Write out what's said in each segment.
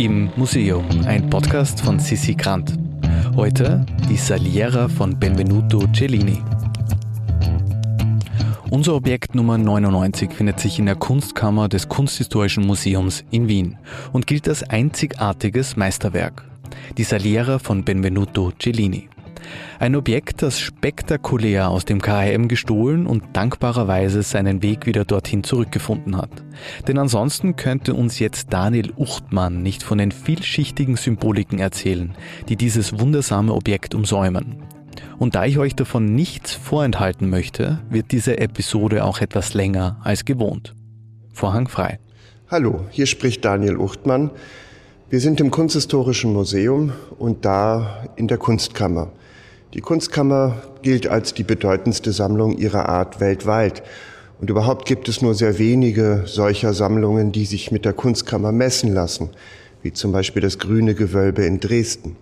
Im Museum, ein Podcast von Sissi Grant. Heute die Saliera von Benvenuto Cellini. Unser Objekt Nummer 99 findet sich in der Kunstkammer des Kunsthistorischen Museums in Wien und gilt als einzigartiges Meisterwerk. Die Saliera von Benvenuto Cellini. Ein Objekt, das spektakulär aus dem KHM gestohlen und dankbarerweise seinen Weg wieder dorthin zurückgefunden hat. Denn ansonsten könnte uns jetzt Daniel Uchtmann nicht von den vielschichtigen Symboliken erzählen, die dieses wundersame Objekt umsäumen. Und da ich euch davon nichts vorenthalten möchte, wird diese Episode auch etwas länger als gewohnt. Vorhang frei. Hallo, hier spricht Daniel Uchtmann. Wir sind im Kunsthistorischen Museum und da in der Kunstkammer. Die Kunstkammer gilt als die bedeutendste Sammlung ihrer Art weltweit. Und überhaupt gibt es nur sehr wenige solcher Sammlungen, die sich mit der Kunstkammer messen lassen, wie zum Beispiel das Grüne Gewölbe in Dresden.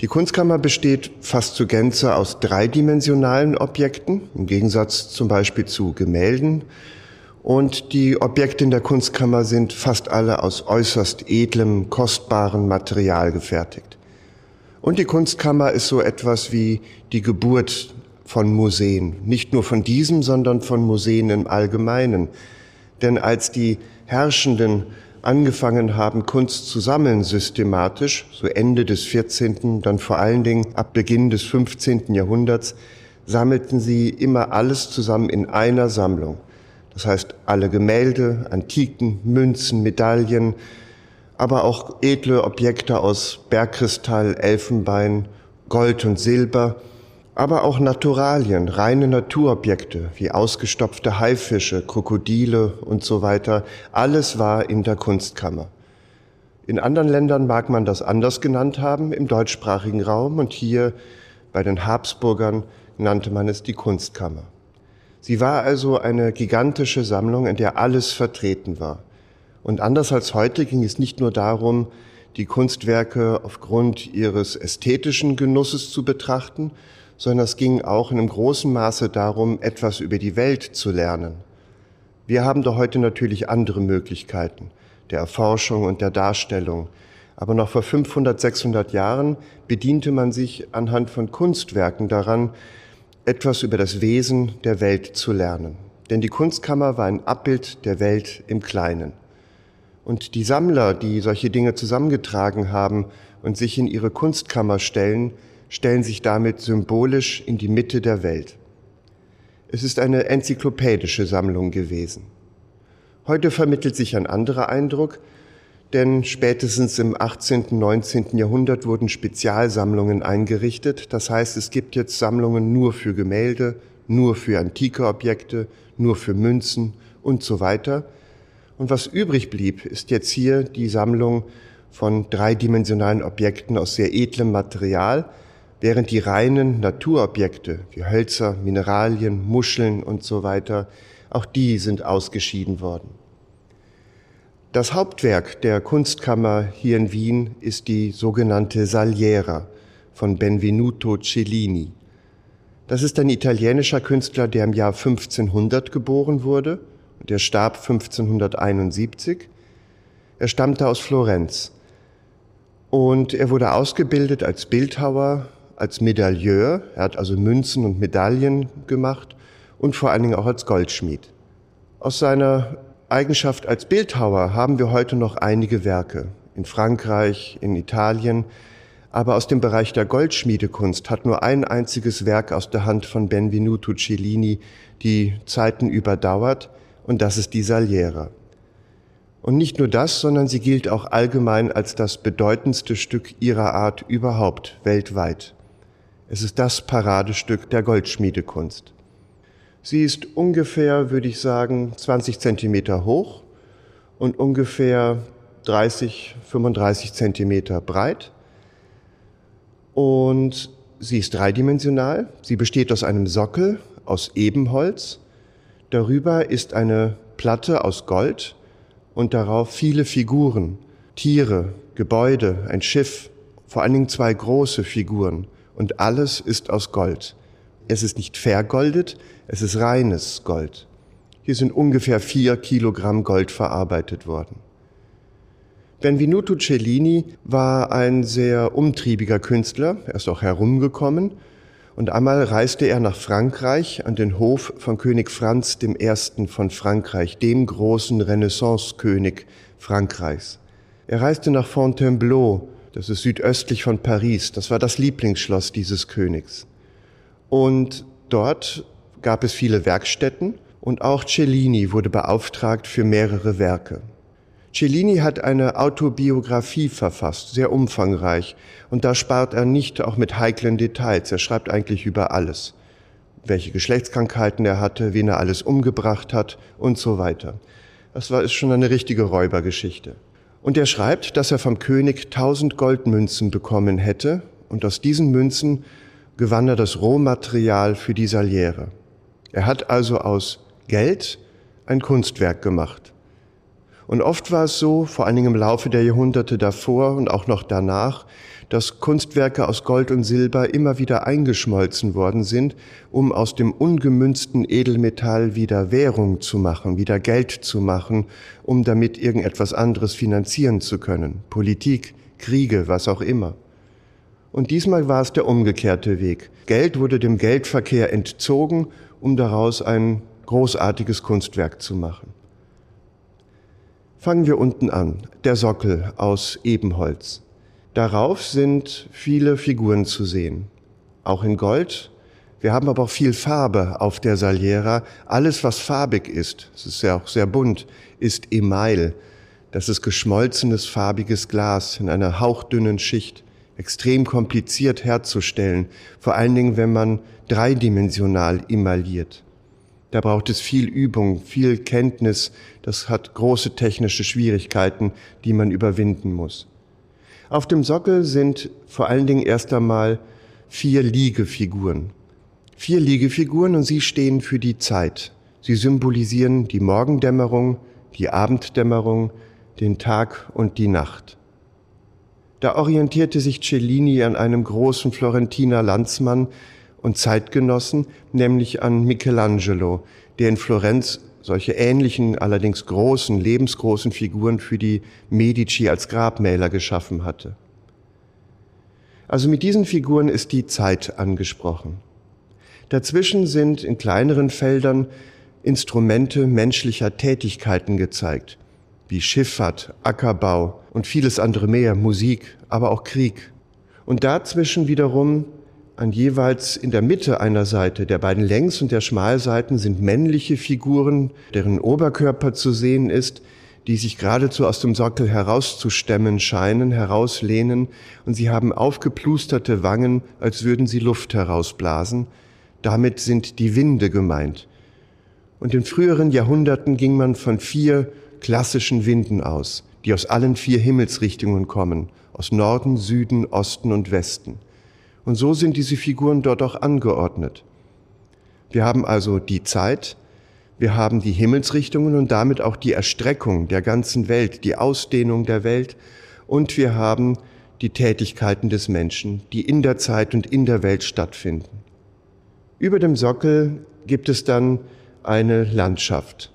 Die Kunstkammer besteht fast zu Gänze aus dreidimensionalen Objekten, im Gegensatz zum Beispiel zu Gemälden. Und die Objekte in der Kunstkammer sind fast alle aus äußerst edlem, kostbarem Material gefertigt. Und die Kunstkammer ist so etwas wie die Geburt von Museen. Nicht nur von diesem, sondern von Museen im Allgemeinen. Denn als die Herrschenden angefangen haben, Kunst zu sammeln systematisch, so Ende des 14., dann vor allen Dingen ab Beginn des 15. Jahrhunderts, sammelten sie immer alles zusammen in einer Sammlung. Das heißt, alle Gemälde, Antiken, Münzen, Medaillen, aber auch edle Objekte aus Bergkristall, Elfenbein, Gold und Silber, aber auch Naturalien, reine Naturobjekte wie ausgestopfte Haifische, Krokodile und so weiter. Alles war in der Kunstkammer. In anderen Ländern mag man das anders genannt haben, im deutschsprachigen Raum und hier bei den Habsburgern nannte man es die Kunstkammer. Sie war also eine gigantische Sammlung, in der alles vertreten war. Und anders als heute ging es nicht nur darum, die Kunstwerke aufgrund ihres ästhetischen Genusses zu betrachten, sondern es ging auch in einem großen Maße darum, etwas über die Welt zu lernen. Wir haben da heute natürlich andere Möglichkeiten der Erforschung und der Darstellung. Aber noch vor 500, 600 Jahren bediente man sich anhand von Kunstwerken daran, etwas über das Wesen der Welt zu lernen. Denn die Kunstkammer war ein Abbild der Welt im Kleinen. Und die Sammler, die solche Dinge zusammengetragen haben und sich in ihre Kunstkammer stellen, stellen sich damit symbolisch in die Mitte der Welt. Es ist eine enzyklopädische Sammlung gewesen. Heute vermittelt sich ein anderer Eindruck, denn spätestens im 18., 19. Jahrhundert wurden Spezialsammlungen eingerichtet. Das heißt, es gibt jetzt Sammlungen nur für Gemälde, nur für antike Objekte, nur für Münzen und so weiter. Und was übrig blieb, ist jetzt hier die Sammlung von dreidimensionalen Objekten aus sehr edlem Material, während die reinen Naturobjekte wie Hölzer, Mineralien, Muscheln und so weiter, auch die sind ausgeschieden worden. Das Hauptwerk der Kunstkammer hier in Wien ist die sogenannte Saliera von Benvenuto Cellini. Das ist ein italienischer Künstler, der im Jahr 1500 geboren wurde der starb 1571. Er stammte aus Florenz. Und er wurde ausgebildet als Bildhauer, als Medailleur. Er hat also Münzen und Medaillen gemacht und vor allen Dingen auch als Goldschmied. Aus seiner Eigenschaft als Bildhauer haben wir heute noch einige Werke in Frankreich, in Italien, aber aus dem Bereich der Goldschmiedekunst hat nur ein einziges Werk aus der Hand von Benvenuto Cellini die Zeiten überdauert und das ist die Saliera. Und nicht nur das, sondern sie gilt auch allgemein als das bedeutendste Stück ihrer Art überhaupt weltweit. Es ist das Paradestück der Goldschmiedekunst. Sie ist ungefähr, würde ich sagen, 20 Zentimeter hoch und ungefähr 30, 35 Zentimeter breit. Und sie ist dreidimensional. Sie besteht aus einem Sockel aus Ebenholz Darüber ist eine Platte aus Gold und darauf viele Figuren, Tiere, Gebäude, ein Schiff, vor allen Dingen zwei große Figuren und alles ist aus Gold. Es ist nicht vergoldet, es ist reines Gold. Hier sind ungefähr vier Kilogramm Gold verarbeitet worden. Benvenuto Cellini war ein sehr umtriebiger Künstler, er ist auch herumgekommen und einmal reiste er nach Frankreich an den Hof von König Franz I. von Frankreich, dem großen Renaissance-König Frankreichs. Er reiste nach Fontainebleau, das ist südöstlich von Paris, das war das Lieblingsschloss dieses Königs. Und dort gab es viele Werkstätten und auch Cellini wurde beauftragt für mehrere Werke. Cellini hat eine Autobiografie verfasst, sehr umfangreich, und da spart er nicht auch mit heiklen Details. Er schreibt eigentlich über alles. Welche Geschlechtskrankheiten er hatte, wen er alles umgebracht hat und so weiter. Das war, ist schon eine richtige Räubergeschichte. Und er schreibt, dass er vom König tausend Goldmünzen bekommen hätte, und aus diesen Münzen gewann er das Rohmaterial für die Saliere. Er hat also aus Geld ein Kunstwerk gemacht. Und oft war es so, vor allen Dingen im Laufe der Jahrhunderte davor und auch noch danach, dass Kunstwerke aus Gold und Silber immer wieder eingeschmolzen worden sind, um aus dem ungemünzten Edelmetall wieder Währung zu machen, wieder Geld zu machen, um damit irgendetwas anderes finanzieren zu können. Politik, Kriege, was auch immer. Und diesmal war es der umgekehrte Weg. Geld wurde dem Geldverkehr entzogen, um daraus ein großartiges Kunstwerk zu machen. Fangen wir unten an. Der Sockel aus Ebenholz. Darauf sind viele Figuren zu sehen. Auch in Gold. Wir haben aber auch viel Farbe auf der Saliera. Alles, was farbig ist, es ist ja auch sehr bunt, ist Email. Das ist geschmolzenes farbiges Glas in einer hauchdünnen Schicht. Extrem kompliziert herzustellen. Vor allen Dingen, wenn man dreidimensional emailliert. Da braucht es viel Übung, viel Kenntnis. Das hat große technische Schwierigkeiten, die man überwinden muss. Auf dem Sockel sind vor allen Dingen erst einmal vier Liegefiguren. Vier Liegefiguren und sie stehen für die Zeit. Sie symbolisieren die Morgendämmerung, die Abenddämmerung, den Tag und die Nacht. Da orientierte sich Cellini an einem großen Florentiner Landsmann, und Zeitgenossen, nämlich an Michelangelo, der in Florenz solche ähnlichen, allerdings großen, lebensgroßen Figuren für die Medici als Grabmäler geschaffen hatte. Also mit diesen Figuren ist die Zeit angesprochen. Dazwischen sind in kleineren Feldern Instrumente menschlicher Tätigkeiten gezeigt, wie Schifffahrt, Ackerbau und vieles andere mehr, Musik, aber auch Krieg. Und dazwischen wiederum an jeweils in der Mitte einer Seite der beiden Längs- und der Schmalseiten sind männliche Figuren, deren Oberkörper zu sehen ist, die sich geradezu aus dem Sockel herauszustemmen scheinen, herauslehnen, und sie haben aufgeplusterte Wangen, als würden sie Luft herausblasen. Damit sind die Winde gemeint. Und in früheren Jahrhunderten ging man von vier klassischen Winden aus, die aus allen vier Himmelsrichtungen kommen, aus Norden, Süden, Osten und Westen. Und so sind diese Figuren dort auch angeordnet. Wir haben also die Zeit, wir haben die Himmelsrichtungen und damit auch die Erstreckung der ganzen Welt, die Ausdehnung der Welt und wir haben die Tätigkeiten des Menschen, die in der Zeit und in der Welt stattfinden. Über dem Sockel gibt es dann eine Landschaft.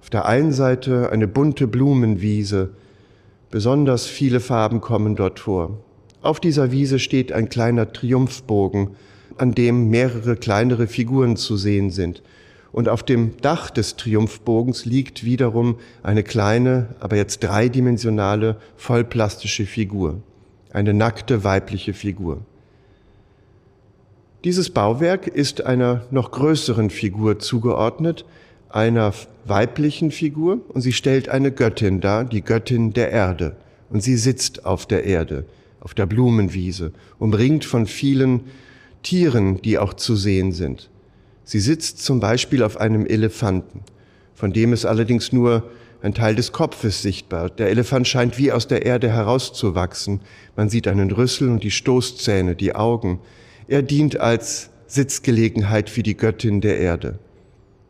Auf der einen Seite eine bunte Blumenwiese, besonders viele Farben kommen dort vor. Auf dieser Wiese steht ein kleiner Triumphbogen, an dem mehrere kleinere Figuren zu sehen sind. Und auf dem Dach des Triumphbogens liegt wiederum eine kleine, aber jetzt dreidimensionale, vollplastische Figur. Eine nackte weibliche Figur. Dieses Bauwerk ist einer noch größeren Figur zugeordnet, einer weiblichen Figur, und sie stellt eine Göttin dar, die Göttin der Erde. Und sie sitzt auf der Erde auf der Blumenwiese, umringt von vielen Tieren, die auch zu sehen sind. Sie sitzt zum Beispiel auf einem Elefanten, von dem ist allerdings nur ein Teil des Kopfes sichtbar. Der Elefant scheint wie aus der Erde herauszuwachsen. Man sieht einen Rüssel und die Stoßzähne, die Augen. Er dient als Sitzgelegenheit für die Göttin der Erde.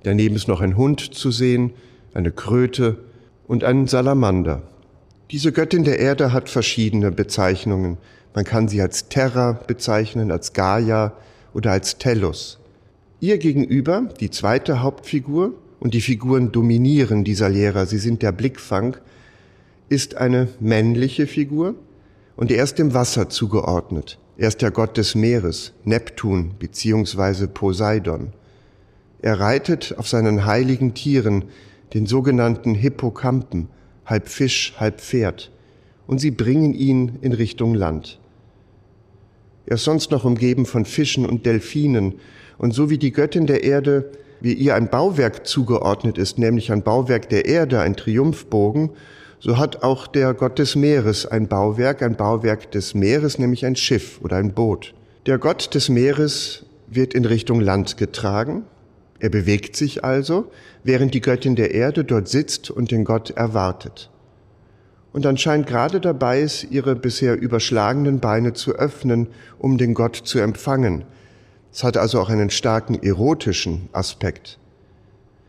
Daneben ist noch ein Hund zu sehen, eine Kröte und ein Salamander. Diese Göttin der Erde hat verschiedene Bezeichnungen. Man kann sie als Terra bezeichnen, als Gaia oder als Tellus. Ihr gegenüber, die zweite Hauptfigur, und die Figuren dominieren die Saliera, sie sind der Blickfang, ist eine männliche Figur und er ist dem Wasser zugeordnet. Er ist der Gott des Meeres, Neptun bzw. Poseidon. Er reitet auf seinen heiligen Tieren, den sogenannten Hippokampen, halb Fisch, halb Pferd, und sie bringen ihn in Richtung Land. Er ist sonst noch umgeben von Fischen und Delfinen, und so wie die Göttin der Erde, wie ihr ein Bauwerk zugeordnet ist, nämlich ein Bauwerk der Erde, ein Triumphbogen, so hat auch der Gott des Meeres ein Bauwerk, ein Bauwerk des Meeres, nämlich ein Schiff oder ein Boot. Der Gott des Meeres wird in Richtung Land getragen er bewegt sich also, während die Göttin der Erde dort sitzt und den Gott erwartet. Und anscheinend gerade dabei ist, ihre bisher überschlagenen Beine zu öffnen, um den Gott zu empfangen. Es hat also auch einen starken erotischen Aspekt.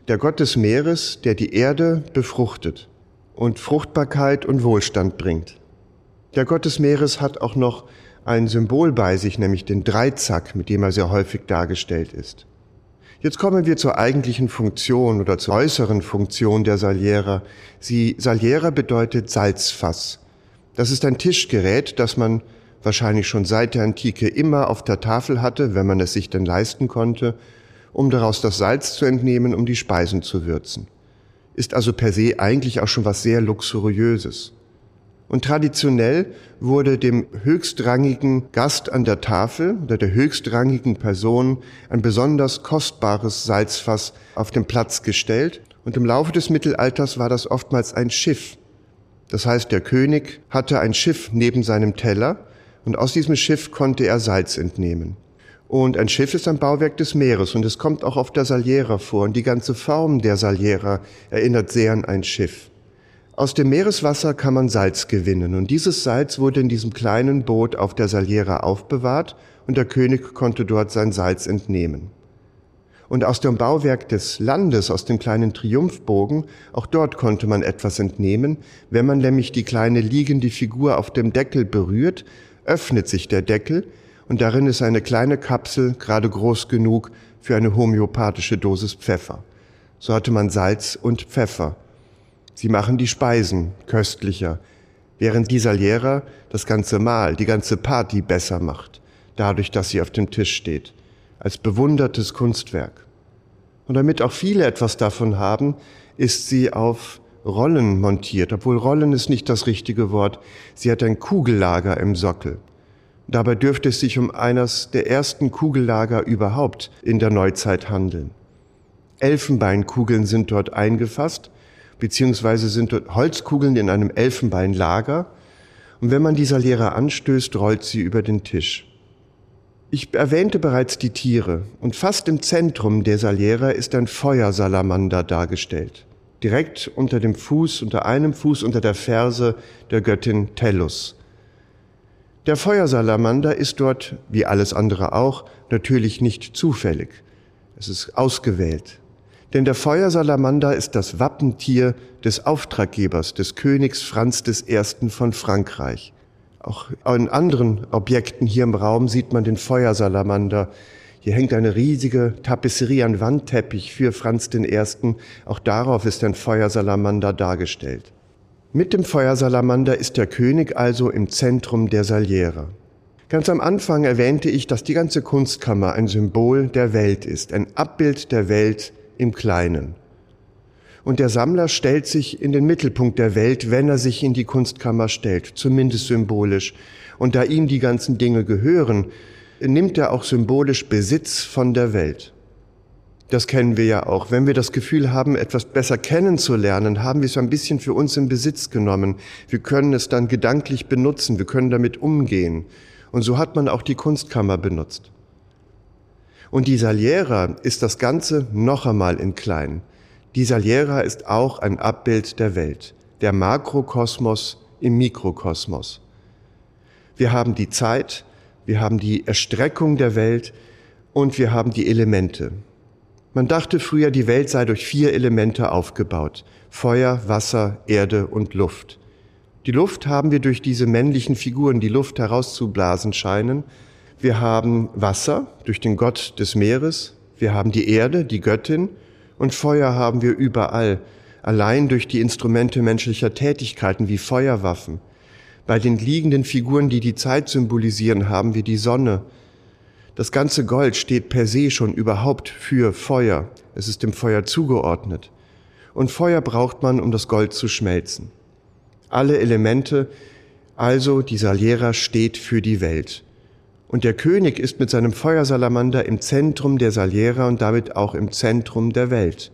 Der Gott des Meeres, der die Erde befruchtet und Fruchtbarkeit und Wohlstand bringt. Der Gott des Meeres hat auch noch ein Symbol bei sich, nämlich den Dreizack, mit dem er sehr häufig dargestellt ist. Jetzt kommen wir zur eigentlichen Funktion oder zur äußeren Funktion der Saliera. Sie, Saliera bedeutet Salzfass. Das ist ein Tischgerät, das man wahrscheinlich schon seit der Antike immer auf der Tafel hatte, wenn man es sich denn leisten konnte, um daraus das Salz zu entnehmen, um die Speisen zu würzen. Ist also per se eigentlich auch schon was sehr Luxuriöses. Und traditionell wurde dem höchstrangigen Gast an der Tafel oder der höchstrangigen Person ein besonders kostbares Salzfass auf den Platz gestellt. Und im Laufe des Mittelalters war das oftmals ein Schiff. Das heißt, der König hatte ein Schiff neben seinem Teller und aus diesem Schiff konnte er Salz entnehmen. Und ein Schiff ist ein Bauwerk des Meeres und es kommt auch auf der Saliera vor und die ganze Form der Saliera erinnert sehr an ein Schiff. Aus dem Meereswasser kann man Salz gewinnen und dieses Salz wurde in diesem kleinen Boot auf der Saliera aufbewahrt und der König konnte dort sein Salz entnehmen. Und aus dem Bauwerk des Landes, aus dem kleinen Triumphbogen, auch dort konnte man etwas entnehmen. Wenn man nämlich die kleine liegende Figur auf dem Deckel berührt, öffnet sich der Deckel und darin ist eine kleine Kapsel, gerade groß genug für eine homöopathische Dosis Pfeffer. So hatte man Salz und Pfeffer Sie machen die Speisen köstlicher, während die Saliera das ganze Mahl, die ganze Party besser macht, dadurch, dass sie auf dem Tisch steht, als bewundertes Kunstwerk. Und damit auch viele etwas davon haben, ist sie auf Rollen montiert, obwohl Rollen ist nicht das richtige Wort. Sie hat ein Kugellager im Sockel. Dabei dürfte es sich um eines der ersten Kugellager überhaupt in der Neuzeit handeln. Elfenbeinkugeln sind dort eingefasst beziehungsweise sind dort Holzkugeln in einem Elfenbeinlager. Und wenn man dieser Lehre anstößt, rollt sie über den Tisch. Ich erwähnte bereits die Tiere und fast im Zentrum der Saliera ist ein Feuersalamander dargestellt. Direkt unter dem Fuß, unter einem Fuß unter der Ferse der Göttin Tellus. Der Feuersalamander ist dort, wie alles andere auch, natürlich nicht zufällig. Es ist ausgewählt. Denn der Feuersalamander ist das Wappentier des Auftraggebers, des Königs Franz I. von Frankreich. Auch in anderen Objekten hier im Raum sieht man den Feuersalamander. Hier hängt eine riesige Tapisserie, ein Wandteppich für Franz I. Auch darauf ist ein Feuersalamander dargestellt. Mit dem Feuersalamander ist der König also im Zentrum der Saliera. Ganz am Anfang erwähnte ich, dass die ganze Kunstkammer ein Symbol der Welt ist, ein Abbild der Welt im Kleinen. Und der Sammler stellt sich in den Mittelpunkt der Welt, wenn er sich in die Kunstkammer stellt, zumindest symbolisch. Und da ihm die ganzen Dinge gehören, nimmt er auch symbolisch Besitz von der Welt. Das kennen wir ja auch. Wenn wir das Gefühl haben, etwas besser kennenzulernen, haben wir es ein bisschen für uns in Besitz genommen. Wir können es dann gedanklich benutzen, wir können damit umgehen. Und so hat man auch die Kunstkammer benutzt. Und die Saliera ist das Ganze noch einmal in klein. Die Saliera ist auch ein Abbild der Welt, der Makrokosmos im Mikrokosmos. Wir haben die Zeit, wir haben die Erstreckung der Welt und wir haben die Elemente. Man dachte früher, die Welt sei durch vier Elemente aufgebaut. Feuer, Wasser, Erde und Luft. Die Luft haben wir durch diese männlichen Figuren, die Luft herauszublasen scheinen, wir haben Wasser durch den Gott des Meeres. Wir haben die Erde, die Göttin. Und Feuer haben wir überall. allein durch die Instrumente menschlicher Tätigkeiten wie Feuerwaffen. Bei den liegenden Figuren, die die Zeit symbolisieren, haben wir die Sonne. Das ganze Gold steht per se schon überhaupt für Feuer. Es ist dem Feuer zugeordnet. Und Feuer braucht man, um das Gold zu schmelzen. Alle Elemente, also die Saliera steht für die Welt. Und der König ist mit seinem Feuersalamander im Zentrum der Saliera und damit auch im Zentrum der Welt.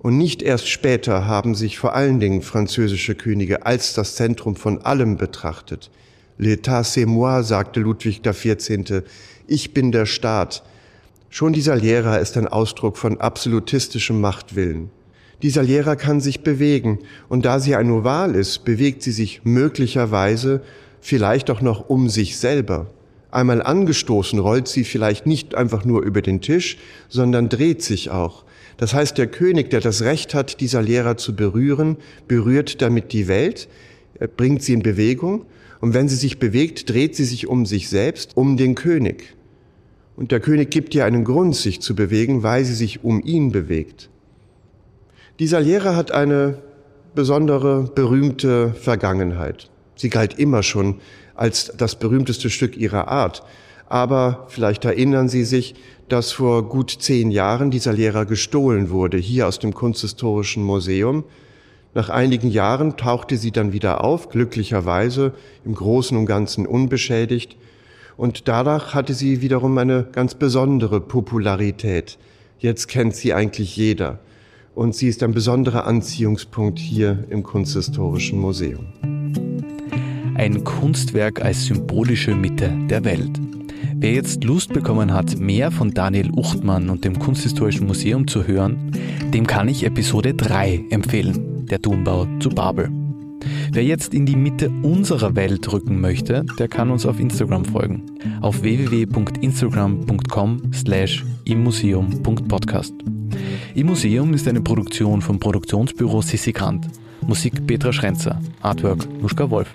Und nicht erst später haben sich vor allen Dingen französische Könige als das Zentrum von allem betrachtet. L'état c'est moi, sagte Ludwig XIV., ich bin der Staat. Schon die Saliera ist ein Ausdruck von absolutistischem Machtwillen. Die Saliera kann sich bewegen, und da sie ein Oval ist, bewegt sie sich möglicherweise vielleicht auch noch um sich selber. Einmal angestoßen rollt sie vielleicht nicht einfach nur über den Tisch, sondern dreht sich auch. Das heißt, der König, der das Recht hat, dieser Lehrer zu berühren, berührt damit die Welt, bringt sie in Bewegung. Und wenn sie sich bewegt, dreht sie sich um sich selbst, um den König. Und der König gibt ihr einen Grund, sich zu bewegen, weil sie sich um ihn bewegt. Dieser Lehrer hat eine besondere, berühmte Vergangenheit. Sie galt immer schon als das berühmteste Stück ihrer Art. Aber vielleicht erinnern Sie sich, dass vor gut zehn Jahren dieser Lehrer gestohlen wurde, hier aus dem Kunsthistorischen Museum. Nach einigen Jahren tauchte sie dann wieder auf, glücklicherweise im Großen und Ganzen unbeschädigt. Und danach hatte sie wiederum eine ganz besondere Popularität. Jetzt kennt sie eigentlich jeder. Und sie ist ein besonderer Anziehungspunkt hier im Kunsthistorischen Museum ein Kunstwerk als symbolische Mitte der Welt. Wer jetzt Lust bekommen hat, mehr von Daniel Uchtmann und dem Kunsthistorischen Museum zu hören, dem kann ich Episode 3 empfehlen, der Turmbau zu Babel. Wer jetzt in die Mitte unserer Welt rücken möchte, der kann uns auf Instagram folgen. Auf www.instagram.com slash immuseum.podcast. Im Museum ist eine Produktion vom Produktionsbüro Sissi Grant. Musik Petra Schrenzer. Artwork Nuschka Wolf.